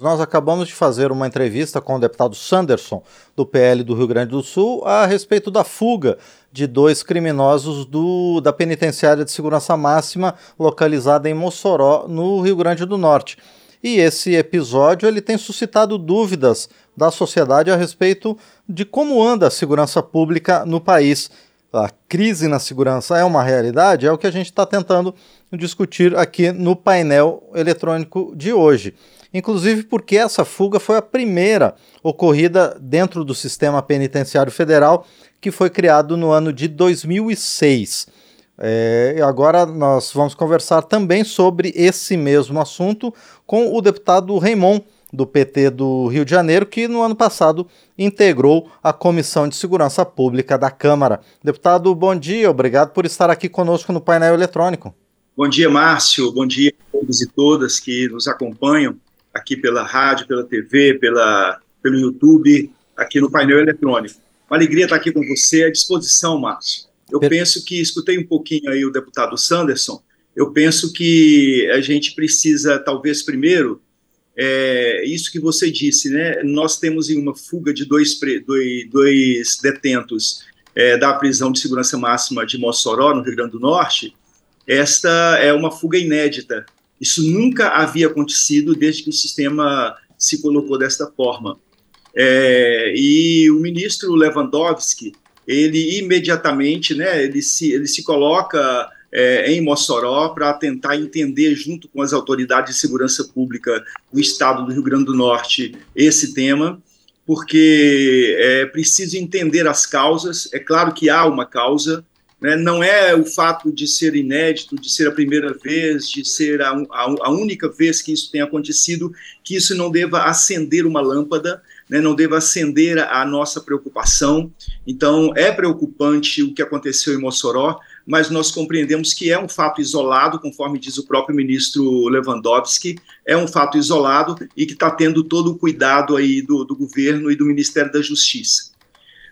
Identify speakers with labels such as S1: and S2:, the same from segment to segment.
S1: Nós acabamos de fazer uma entrevista com o deputado Sanderson, do PL do Rio Grande do Sul, a respeito da fuga de dois criminosos do, da Penitenciária de Segurança Máxima, localizada em Mossoró, no Rio Grande do Norte. E esse episódio ele tem suscitado dúvidas da sociedade a respeito de como anda a segurança pública no país. A crise na segurança é uma realidade? É o que a gente está tentando discutir aqui no painel eletrônico de hoje inclusive porque essa fuga foi a primeira ocorrida dentro do sistema penitenciário federal que foi criado no ano de 2006. É, agora nós vamos conversar também sobre esse mesmo assunto com o deputado Raimon, do PT do Rio de Janeiro, que no ano passado integrou a Comissão de Segurança Pública da Câmara. Deputado, bom dia, obrigado por estar aqui conosco no painel eletrônico.
S2: Bom dia, Márcio, bom dia a todos e todas que nos acompanham aqui pela rádio, pela TV, pela, pelo YouTube, aqui no painel eletrônico. Uma alegria estar aqui com você, à disposição, Márcio. Eu per... penso que, escutei um pouquinho aí o deputado Sanderson, eu penso que a gente precisa, talvez primeiro, é, isso que você disse, né? Nós temos uma fuga de dois, dois, dois detentos é, da prisão de segurança máxima de Mossoró, no Rio Grande do Norte. Esta é uma fuga inédita isso nunca havia acontecido desde que o sistema se colocou desta forma. É, e o ministro Lewandowski, ele imediatamente, né, ele se, ele se coloca é, em Mossoró para tentar entender, junto com as autoridades de segurança pública do estado do Rio Grande do Norte, esse tema, porque é preciso entender as causas. É claro que há uma causa, né? Não é o fato de ser inédito, de ser a primeira vez, de ser a, a, a única vez que isso tem acontecido, que isso não deva acender uma lâmpada, né? não deva acender a, a nossa preocupação. Então, é preocupante o que aconteceu em Mossoró, mas nós compreendemos que é um fato isolado, conforme diz o próprio ministro Lewandowski, é um fato isolado e que está tendo todo o cuidado aí do, do governo e do Ministério da Justiça.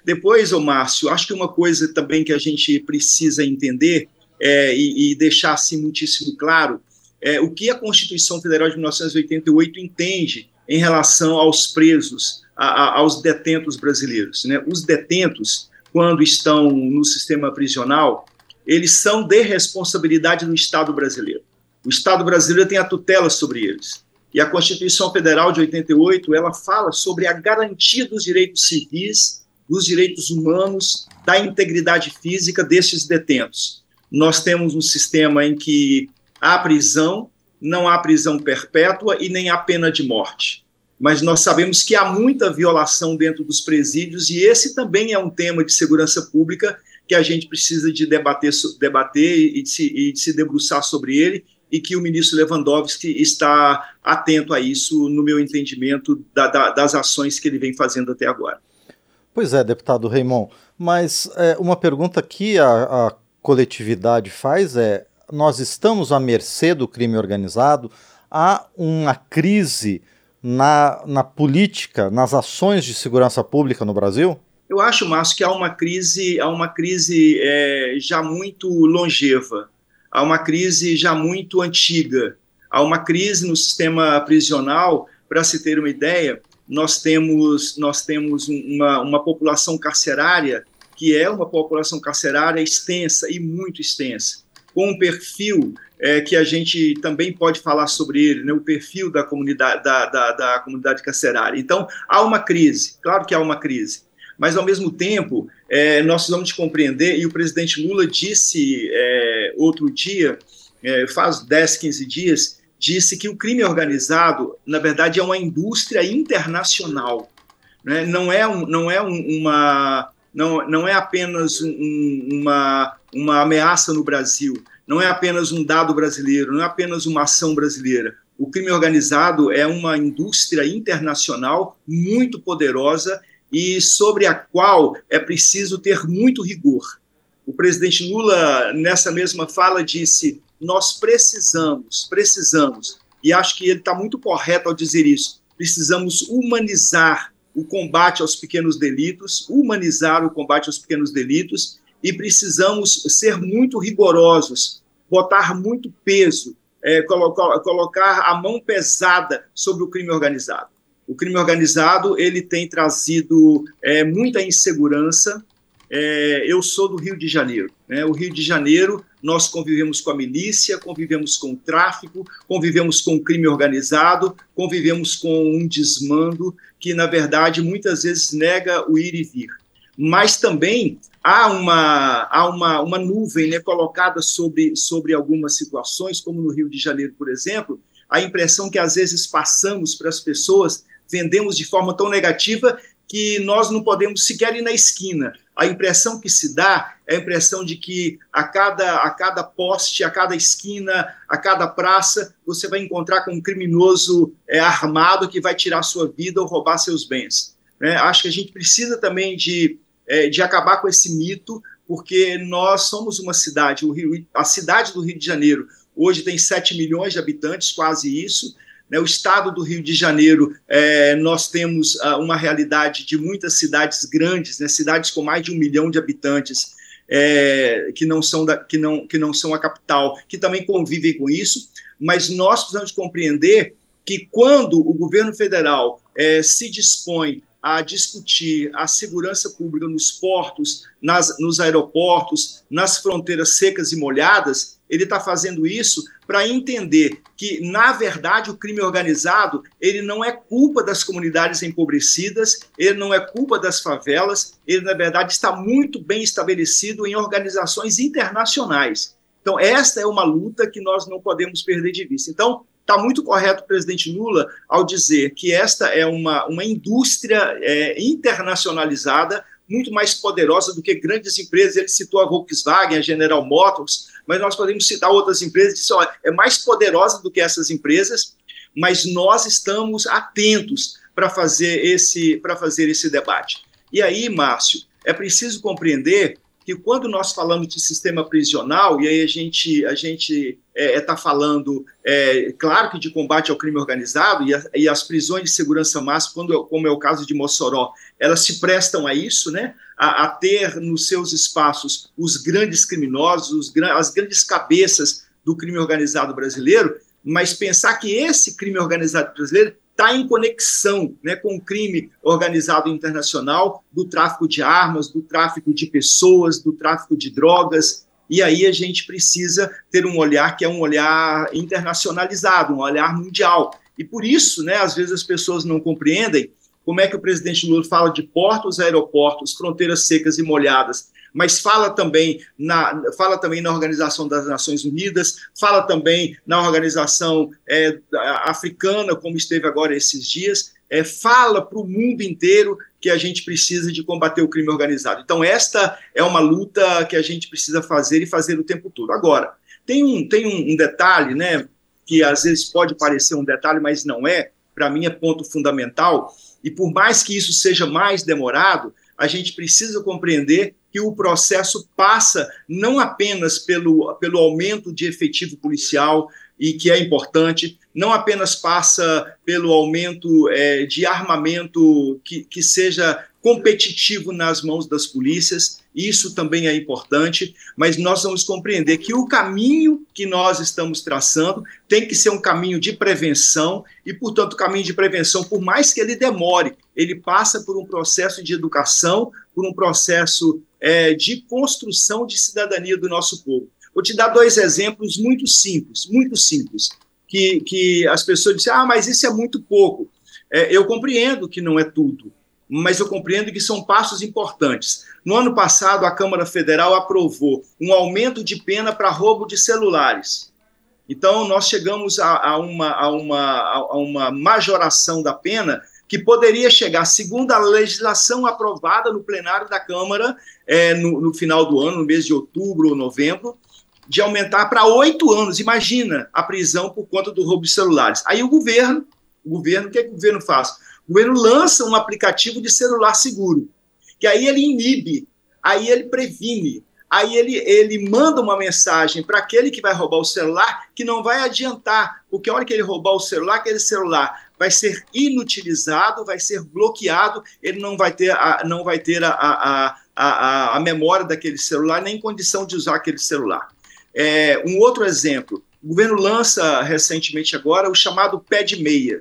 S2: Depois, ô Márcio, acho que uma coisa também que a gente precisa entender é, e, e, deixar assim muitíssimo claro é o que a Constituição Federal de 1988 entende em relação aos presos, a, a, aos detentos brasileiros. Né? Os detentos, quando estão no sistema prisional, eles são de responsabilidade do Estado brasileiro. O Estado brasileiro tem a tutela sobre eles. E a Constituição Federal de 88, ela fala sobre a garantia dos direitos civis dos direitos humanos, da integridade física destes detentos. Nós temos um sistema em que há prisão, não há prisão perpétua e nem há pena de morte. Mas nós sabemos que há muita violação dentro dos presídios e esse também é um tema de segurança pública que a gente precisa de debater, debater e, de se, e de se debruçar sobre ele e que o ministro Lewandowski está atento a isso, no meu entendimento, da, da, das ações que ele vem fazendo até agora.
S1: Pois é, deputado Raimon, mas é, uma pergunta que a, a coletividade faz é: nós estamos à mercê do crime organizado? Há uma crise na, na política, nas ações de segurança pública no Brasil?
S2: Eu acho, Márcio, que há uma crise, há uma crise é, já muito longeva, há uma crise já muito antiga, há uma crise no sistema prisional, para se ter uma ideia, nós temos, nós temos uma, uma população carcerária que é uma população carcerária extensa e muito extensa, com um perfil é, que a gente também pode falar sobre ele, né, o perfil da comunidade, da, da, da comunidade carcerária. Então, há uma crise, claro que há uma crise, mas ao mesmo tempo é, nós precisamos compreender, e o presidente Lula disse é, outro dia, é, faz 10, 15 dias, disse que o crime organizado, na verdade, é uma indústria internacional. Né? Não é, um, não é um, uma. Não, não é apenas um, uma, uma ameaça no Brasil, não é apenas um dado brasileiro, não é apenas uma ação brasileira. O crime organizado é uma indústria internacional muito poderosa e sobre a qual é preciso ter muito rigor. O presidente Lula, nessa mesma fala, disse: nós precisamos, precisamos, e acho que ele está muito correto ao dizer isso, precisamos humanizar o combate aos pequenos delitos, humanizar o combate aos pequenos delitos, e precisamos ser muito rigorosos, botar muito peso é, colo colocar a mão pesada sobre o crime organizado. O crime organizado ele tem trazido é, muita insegurança. É, eu sou do Rio de Janeiro. Né? O Rio de Janeiro nós convivemos com a milícia, convivemos com o tráfico, convivemos com o crime organizado, convivemos com um desmando que, na verdade, muitas vezes nega o ir e vir. Mas também há uma, há uma, uma nuvem né, colocada sobre, sobre algumas situações, como no Rio de Janeiro, por exemplo, a impressão que às vezes passamos para as pessoas, vendemos de forma tão negativa que nós não podemos sequer ir na esquina. A impressão que se dá é a impressão de que a cada, a cada poste, a cada esquina, a cada praça, você vai encontrar com um criminoso é, armado que vai tirar sua vida ou roubar seus bens. É, acho que a gente precisa também de, é, de acabar com esse mito, porque nós somos uma cidade, o Rio, a cidade do Rio de Janeiro hoje tem 7 milhões de habitantes, quase isso, né, o estado do Rio de Janeiro, é, nós temos uh, uma realidade de muitas cidades grandes, né, cidades com mais de um milhão de habitantes, é, que, não são da, que, não, que não são a capital, que também convivem com isso, mas nós precisamos compreender que quando o governo federal é, se dispõe a discutir a segurança pública nos portos, nas, nos aeroportos, nas fronteiras secas e molhadas, ele está fazendo isso para entender que, na verdade, o crime organizado ele não é culpa das comunidades empobrecidas, ele não é culpa das favelas, ele, na verdade, está muito bem estabelecido em organizações internacionais. Então, esta é uma luta que nós não podemos perder de vista. Então, está muito correto o presidente Lula ao dizer que esta é uma, uma indústria é, internacionalizada muito mais poderosa do que grandes empresas. Ele citou a Volkswagen, a General Motors, mas nós podemos citar outras empresas que é mais poderosa do que essas empresas, mas nós estamos atentos para fazer esse para fazer esse debate. E aí, Márcio, é preciso compreender que quando nós falamos de sistema prisional, e aí a gente a gente está é, é tá falando, é, claro que de combate ao crime organizado, e, a, e, as prisões de segurança máxima, quando, como é o caso de Mossoró, elas se prestam a isso, né, a, a ter nos seus espaços os grandes criminosos, os, as grandes cabeças do crime organizado brasileiro, mas pensar que esse crime organizado brasileiro está em conexão né, com o crime organizado internacional, do tráfico de armas, do tráfico de pessoas, do tráfico de drogas. E aí a gente precisa ter um olhar que é um olhar internacionalizado, um olhar mundial. E por isso, né, às vezes as pessoas não compreendem como é que o presidente Lula fala de portos, aeroportos, fronteiras secas e molhadas, mas fala também na, fala também na Organização das Nações Unidas, fala também na Organização é, Africana, como esteve agora esses dias, é, fala para o mundo inteiro que a gente precisa de combater o crime organizado. Então, esta é uma luta que a gente precisa fazer e fazer o tempo todo. Agora, tem um, tem um, um detalhe, né, que às vezes pode parecer um detalhe, mas não é, para mim é ponto fundamental, e por mais que isso seja mais demorado, a gente precisa compreender que o processo passa não apenas pelo, pelo aumento de efetivo policial, e que é importante, não apenas passa pelo aumento é, de armamento que, que seja competitivo nas mãos das polícias, isso também é importante, mas nós vamos compreender que o caminho que nós estamos traçando tem que ser um caminho de prevenção e, portanto, o caminho de prevenção, por mais que ele demore, ele passa por um processo de educação, por um processo é, de construção de cidadania do nosso povo. Vou te dar dois exemplos muito simples, muito simples, que, que as pessoas dizem, ah, mas isso é muito pouco. É, eu compreendo que não é tudo, mas eu compreendo que são passos importantes. No ano passado, a Câmara Federal aprovou um aumento de pena para roubo de celulares. Então, nós chegamos a, a, uma, a, uma, a uma majoração da pena que poderia chegar, segundo a legislação aprovada no plenário da Câmara é, no, no, final do ano, no mês de outubro ou novembro, de aumentar para oito anos. Imagina a prisão por conta do roubo de celulares. Aí o governo, o governo, o que, é que o governo faz? O governo lança um aplicativo de celular seguro, que aí ele inibe, aí ele previne, aí ele, ele manda uma mensagem para aquele que vai roubar o celular que não vai adiantar, porque a hora que ele roubar o celular, aquele celular vai ser inutilizado, vai ser bloqueado, ele não vai ter a, não vai ter a, a, a, a memória daquele celular, nem condição de usar aquele celular. É, um outro exemplo, o governo lança recentemente agora o chamado pé de meia,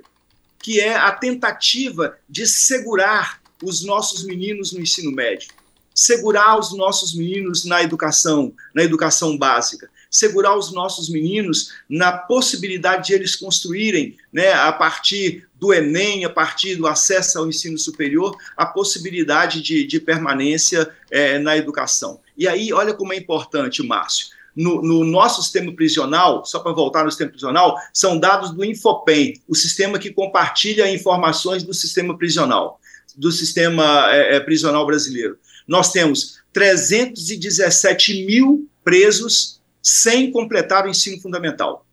S2: que é a tentativa de segurar os nossos meninos no ensino médio, segurar os nossos meninos na educação, na educação básica, segurar os nossos meninos na possibilidade de eles construírem, né, a partir do Enem, a partir do acesso ao ensino superior, a possibilidade de, de permanência é, na educação. E aí, olha como é importante, Márcio no, no, nosso sistema prisional, só para voltar no sistema prisional, são dados do Infopem, o sistema que compartilha informações do sistema prisional, do sistema é, é, prisional brasileiro. Nós temos 317 mil presos sem completar o ensino fundamental.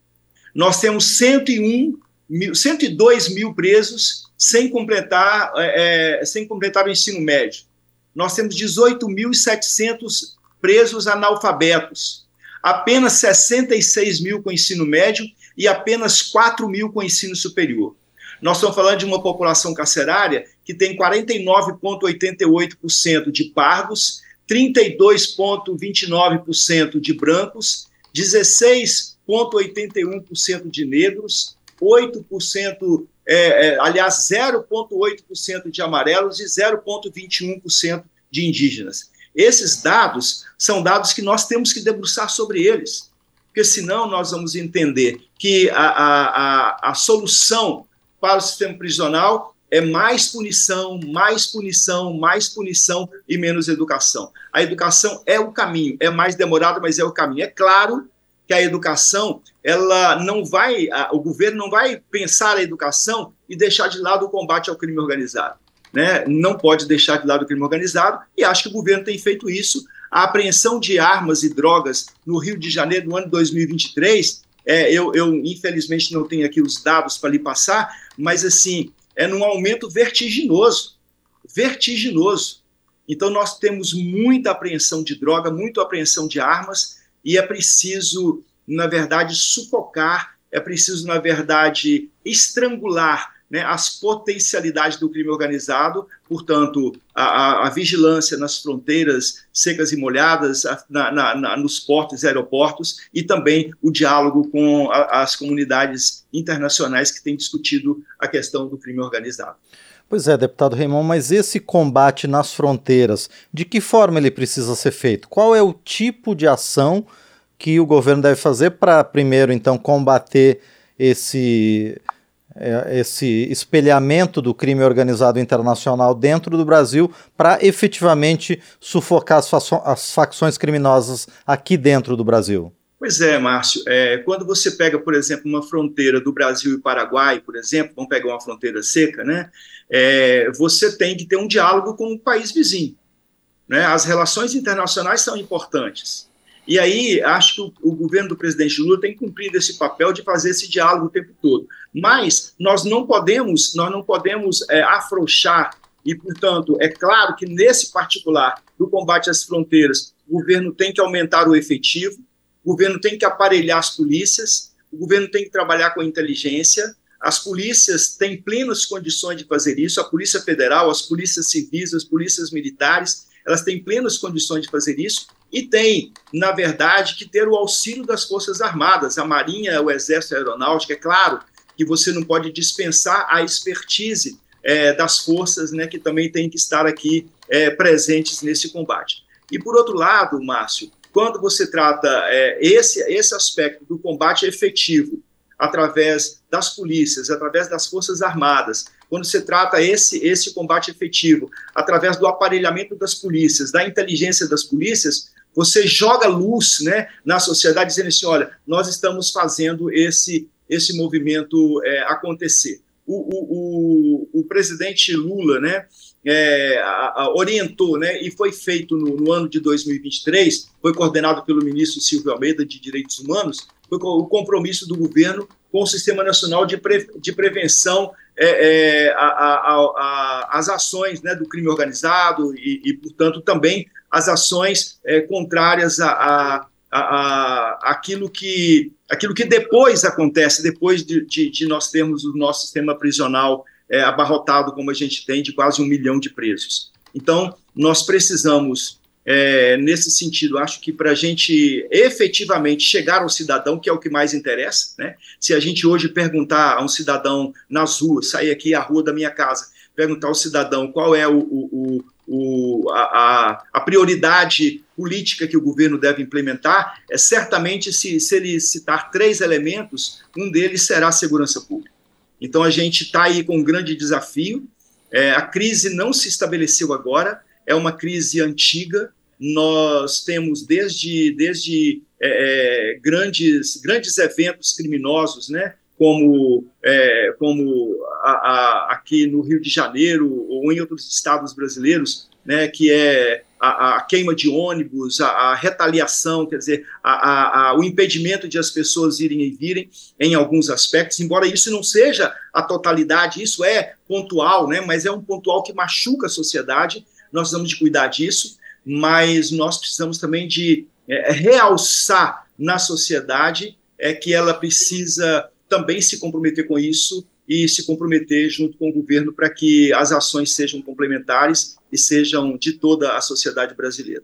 S2: Nós temos 101 mil, 102 mil presos sem completar, é, é sem completar o ensino médio. Nós temos 18.700 presos analfabetos apenas 66 mil com ensino médio e apenas 4 mil com ensino superior. Nós estamos falando de uma população carcerária que tem 49,88% de pardos, 32,29% de brancos, 16,81% de negros, 8%, é, é, aliás, 0,8% de amarelos e 0,21% de indígenas. Esses dados são dados que nós temos que debruçar sobre eles, porque senão nós vamos entender que a, a, a, a solução para o sistema prisional é mais punição, mais punição, mais punição e menos educação. A educação é o caminho, é mais demorado, mas é o caminho. É claro que a educação, ela não vai, o governo não vai pensar a educação e deixar de lado o combate ao crime organizado né, não pode deixar de lado o crime organizado, e acho que o governo tem feito isso. A apreensão de armas e drogas no Rio de Janeiro no ano de 2023, é, eu, eu infelizmente não tenho aqui os dados para lhe passar, mas assim, é num aumento vertiginoso, vertiginoso. Então nós temos muita apreensão de droga, muita apreensão de armas, e é preciso, na verdade, sufocar, é preciso, na verdade, estrangular né, as potencialidades do crime organizado, portanto, a, a, a vigilância nas fronteiras secas e molhadas, a, na, na, nos portos e aeroportos, e também o diálogo com as comunidades internacionais que têm discutido a questão do crime organizado.
S1: Pois é, deputado Raimon, mas esse combate nas fronteiras, de que forma ele precisa ser feito? Qual é o tipo de ação que o governo deve fazer para, primeiro, então, combater esse esse espelhamento do crime organizado internacional dentro do Brasil para efetivamente sufocar as, as, facções criminosas aqui dentro do Brasil?
S2: Pois é, Márcio. É, quando você pega, por exemplo, uma fronteira do Brasil e Paraguai, por exemplo, vamos pegar uma fronteira seca, né? É, você tem que ter um diálogo com o país vizinho. Né? As relações internacionais são importantes. E aí, acho que o, o, governo do presidente Lula tem cumprido esse papel de fazer esse diálogo o tempo todo. Mas nós não podemos, nós não podemos é, afrouxar e, portanto, é claro que nesse particular do combate às fronteiras, o governo tem que aumentar o efetivo, o governo tem que aparelhar as polícias, o governo tem que trabalhar com inteligência, as polícias têm plenas condições de fazer isso, a Polícia Federal, as polícias civis, as polícias militares, elas têm plenas condições de fazer isso, e tem, na verdade, que ter o auxílio das Forças Armadas, a Marinha, o Exército, a Aeronáutica. É claro que você não pode dispensar a expertise é, das forças, né, que também tem que estar aqui é, presentes nesse combate. E, por outro lado, Márcio, quando você trata é, esse, esse aspecto do combate efetivo através das polícias, através das forças armadas, quando se trata esse esse combate efetivo através do aparelhamento das polícias, da inteligência das polícias, você joga luz né, na sociedade dizendo assim, olha, nós estamos fazendo esse, esse movimento é, acontecer. O, o, o, o, presidente Lula né, é, a, a, orientou, né, e foi feito no, no, ano de 2023, foi coordenado pelo ministro Silvio Almeida de Direitos Humanos, foi o compromisso do governo com o Sistema Nacional de, Pre, de Prevenção é, é, a, a, as ações né, do crime organizado e, e, portanto, também as ações é, contrárias a, a, a, aquilo, que, aquilo que depois acontece, depois de, de, de nós termos o nosso sistema prisional é, abarrotado, como a gente tem, de quase um milhão de presos. Então, nós precisamos é, nesse sentido, acho que para a gente efetivamente chegar ao cidadão, que é o que mais interessa, né? Se a gente hoje perguntar a um cidadão nas ruas, sair aqui à rua da minha casa, perguntar ao cidadão qual é o, o, o, a, a, prioridade política que o governo deve implementar, é certamente se, se ele citar três elementos, um deles será a segurança pública. Então a gente está aí com um grande desafio. É, a crise não se estabeleceu agora, é uma crise antiga, nós temos desde, desde é, é, grandes, grandes eventos criminosos, né, como, é, como a, a, aqui no Rio de Janeiro ou em outros estados brasileiros, né, que é a, a queima de ônibus, a, retaliação, quer dizer, o impedimento de as pessoas irem e virem em alguns aspectos, embora isso não seja a totalidade, isso é pontual, né, mas é um pontual que machuca a sociedade, nós precisamos de cuidar disso mas nós precisamos também de é, realçar na sociedade é que ela precisa também se comprometer com isso e se comprometer junto com o governo para que as ações sejam complementares e sejam de toda a sociedade brasileira.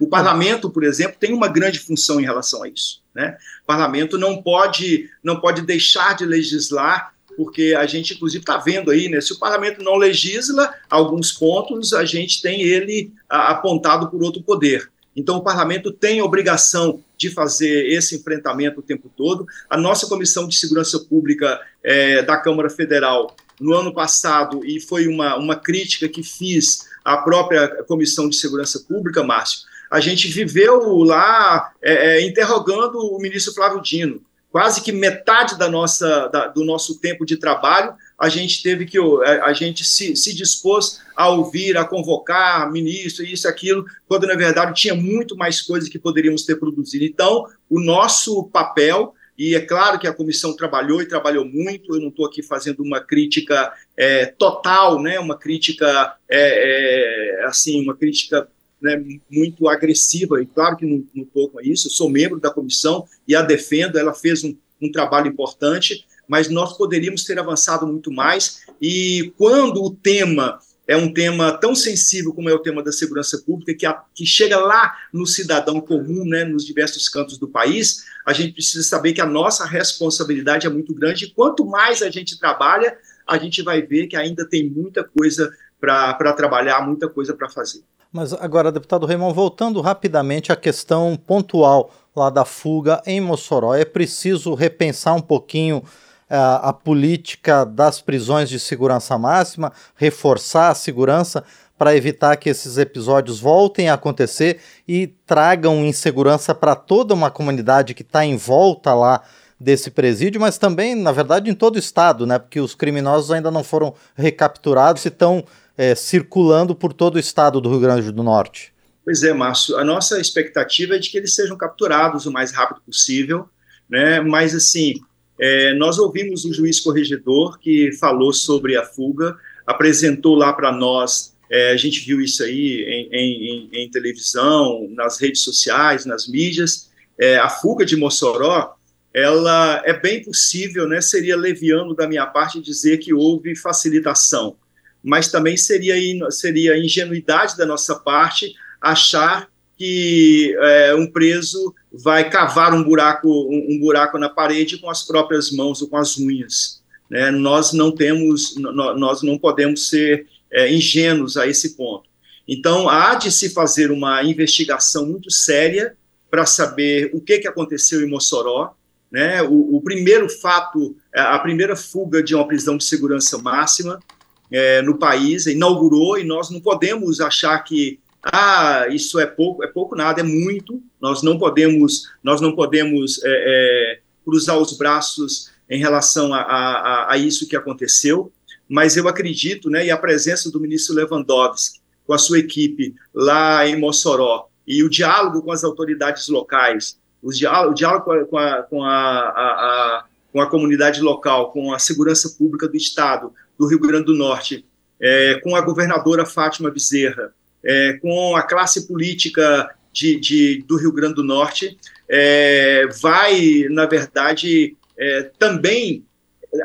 S2: O parlamento, por exemplo, tem uma grande função em relação a isso. Né? O parlamento não pode, não pode deixar de legislar porque a gente, inclusive, está vendo aí, né, se o parlamento não legisla alguns pontos, a gente tem ele apontado por outro poder. Então, o parlamento tem obrigação de fazer esse enfrentamento o tempo todo. A nossa Comissão de Segurança Pública é, da Câmara Federal, no ano passado, e foi uma, uma crítica que fiz à própria Comissão de Segurança Pública, Márcio, a gente viveu lá é, é, interrogando o ministro Flávio Dino quase que metade da nossa, da, do nosso tempo de trabalho, a gente teve que, a, a gente se, se, dispôs a ouvir, a convocar ministro, isso, aquilo, quando na verdade tinha muito mais coisas que poderíamos ter produzido. Então, o nosso papel, e é claro que a comissão trabalhou e trabalhou muito, eu não estou aqui fazendo uma crítica é, total, né, uma crítica, é, é, assim, uma crítica né, muito agressiva, e claro que não estou com isso, eu sou membro da comissão e a defendo, ela fez um, um trabalho importante, mas nós poderíamos ter avançado muito mais, e quando o tema é um tema tão sensível como é o tema da segurança pública, que, a, que chega lá no cidadão comum, né, nos diversos cantos do país, a gente precisa saber que a nossa responsabilidade é muito grande, e quanto mais a gente trabalha, a gente vai ver que ainda tem muita coisa para trabalhar, muita coisa para fazer.
S1: Mas agora, deputado Raymond, voltando rapidamente à questão pontual lá da fuga em Mossoró, é preciso repensar um pouquinho uh, a política das prisões de segurança máxima, reforçar a segurança para evitar que esses episódios voltem a acontecer e tragam insegurança para toda uma comunidade que está em volta lá desse presídio, mas também, na verdade, em todo o estado, né? Porque os criminosos ainda não foram recapturados e estão é, circulando por todo o estado do Rio Grande do Norte?
S2: Pois é, Márcio. A nossa expectativa é de que eles sejam capturados o mais rápido possível, né? Mas assim, é, nós ouvimos o juiz corregedor que falou sobre a fuga, apresentou lá para nós. É, a gente viu isso aí em, em, em, televisão, nas redes sociais, nas mídias. É, a fuga de Mossoró, ela é bem possível, né? Seria leviano da minha parte dizer que houve facilitação mas também seria, seria ingenuidade da nossa parte achar que é, um preso vai cavar um buraco, um, um, buraco na parede com as próprias mãos ou com as unhas. Né? Nós não temos, nós não podemos ser é, ingênuos a esse ponto. Então, há de se fazer uma investigação muito séria para saber o que, que aconteceu em Mossoró. Né? O, o primeiro fato, a primeira fuga de uma prisão de segurança máxima, é, no país, inaugurou, e nós não podemos achar que ah, isso é pouco, é pouco nada, é muito. Nós não podemos, nós não podemos é, é, cruzar os braços em relação a, a, a, isso que aconteceu. Mas eu acredito, né, e a presença do ministro Lewandowski com a sua equipe lá em Mossoró e o diálogo com as autoridades locais, o diálogo, o diálogo com, a, com, a, com a comunidade local, com a segurança pública do Estado, do Rio Grande do Norte, é, com a governadora Fátima Bezerra, é, com a classe política de, de, do Rio Grande do Norte, é, vai, na verdade, é, também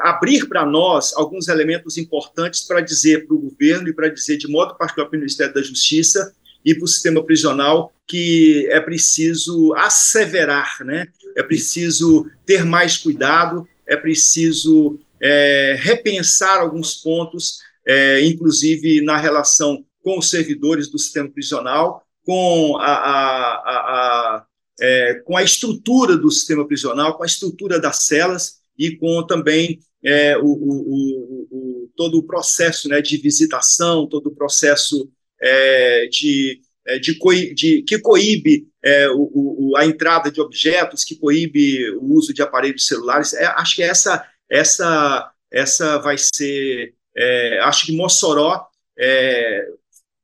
S2: abrir para nós alguns elementos importantes para dizer para o governo e para dizer de modo particular para o Ministério da Justiça e para o sistema prisional que é preciso asseverar, né? é preciso ter mais cuidado, é preciso é, repensar alguns pontos, é, inclusive na relação com os servidores do sistema prisional, com a, a, a, é, com a estrutura do sistema prisional, com a estrutura das celas e com também é, o, o, o, todo o processo né, de visitação, todo o processo é, de, é, de, de, que coíbe é, a entrada de objetos, que coíbe o uso de aparelhos celulares. É, acho que essa, essa, essa vai ser. acho que Mossoró,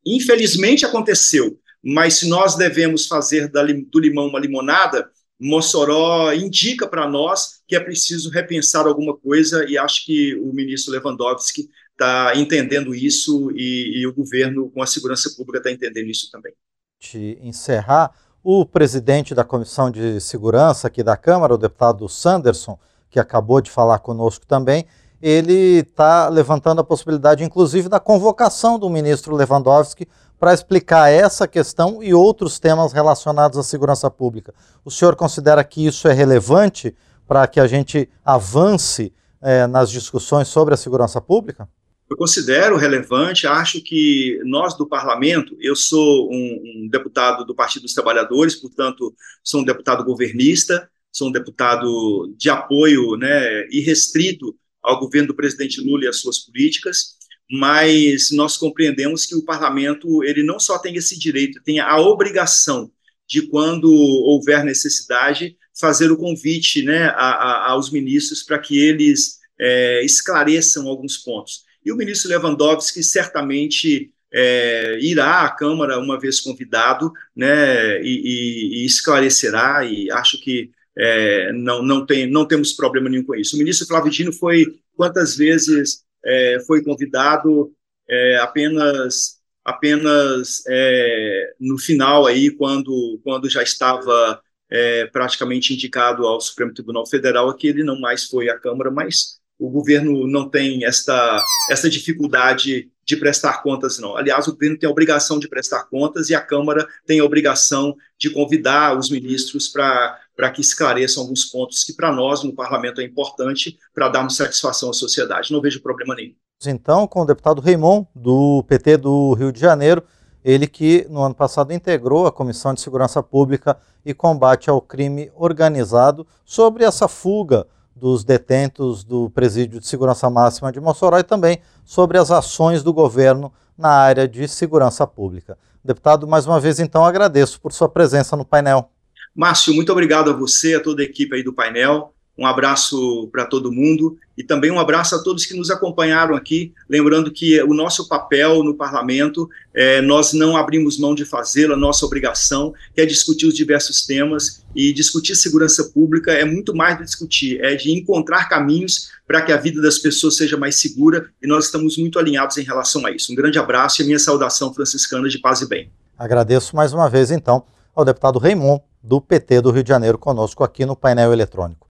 S2: infelizmente, aconteceu mas se nós devemos fazer do limão uma limonada, Mossoró indica para nós que é preciso repensar alguma coisa e acho que o ministro Lewandowski está entendendo isso e, e, o governo com a segurança pública está entendendo isso também.
S1: De encerrar, o presidente da Comissão de Segurança aqui da Câmara, o deputado Sanderson, que acabou de falar conosco também, ele está levantando a possibilidade, inclusive, da convocação do ministro Lewandowski para explicar essa questão e outros temas relacionados à segurança pública. O senhor considera que isso é relevante para que a gente avance é, nas discussões sobre a segurança pública?
S2: Eu considero relevante, acho que nós do parlamento, eu sou um, um deputado do Partido dos Trabalhadores, portanto, sou um deputado governista, sou um deputado de apoio né, irrestrito ao governo do presidente Lula e às suas políticas, mas nós compreendemos que o parlamento ele não só tem esse direito, tem a obrigação de, quando houver necessidade, fazer o convite né, a, a, aos ministros para que eles é, esclareçam alguns pontos. E o ministro Lewandowski certamente é, irá à Câmara uma vez convidado né, e, e, e esclarecerá, e acho que é, não, não, tem, não temos problema nenhum com isso. O ministro Flávio foi quantas vezes é, foi convidado é, apenas apenas é, no final aí quando quando já estava é, praticamente indicado ao Supremo Tribunal Federal que ele não mais foi à Câmara, mas o governo não tem esta essa dificuldade de prestar contas, não. Aliás, o governo tem a obrigação de prestar contas e a Câmara tem a obrigação de convidar os ministros para para que esclareçam alguns pontos que para nós no parlamento é importante para darmos satisfação à sociedade. Não vejo problema nenhum.
S1: Então, com o deputado Raimon, do PT do Rio de Janeiro, ele que no ano passado integrou a Comissão de Segurança Pública e Combate ao Crime Organizado sobre essa fuga dos detentos do Presídio de Segurança Máxima de Mossoró e também sobre as ações do governo na área de segurança pública. Deputado, mais uma vez, então, agradeço por sua presença no painel.
S2: Márcio, muito obrigado a você, a toda a equipe aí do painel. Um abraço para todo mundo e também um abraço a todos que nos acompanharam aqui. Lembrando que o nosso papel no parlamento, é, nós não abrimos mão de fazê-lo, a nossa obrigação é discutir os diversos temas e discutir segurança pública é muito mais de discutir, é de encontrar caminhos para que a vida das pessoas seja mais segura e nós estamos muito alinhados em relação a isso. Um grande abraço e a minha saudação franciscana de paz e bem.
S1: Agradeço mais uma vez, então, ao deputado Raimon, do PT do Rio de Janeiro, conosco aqui no painel eletrônico.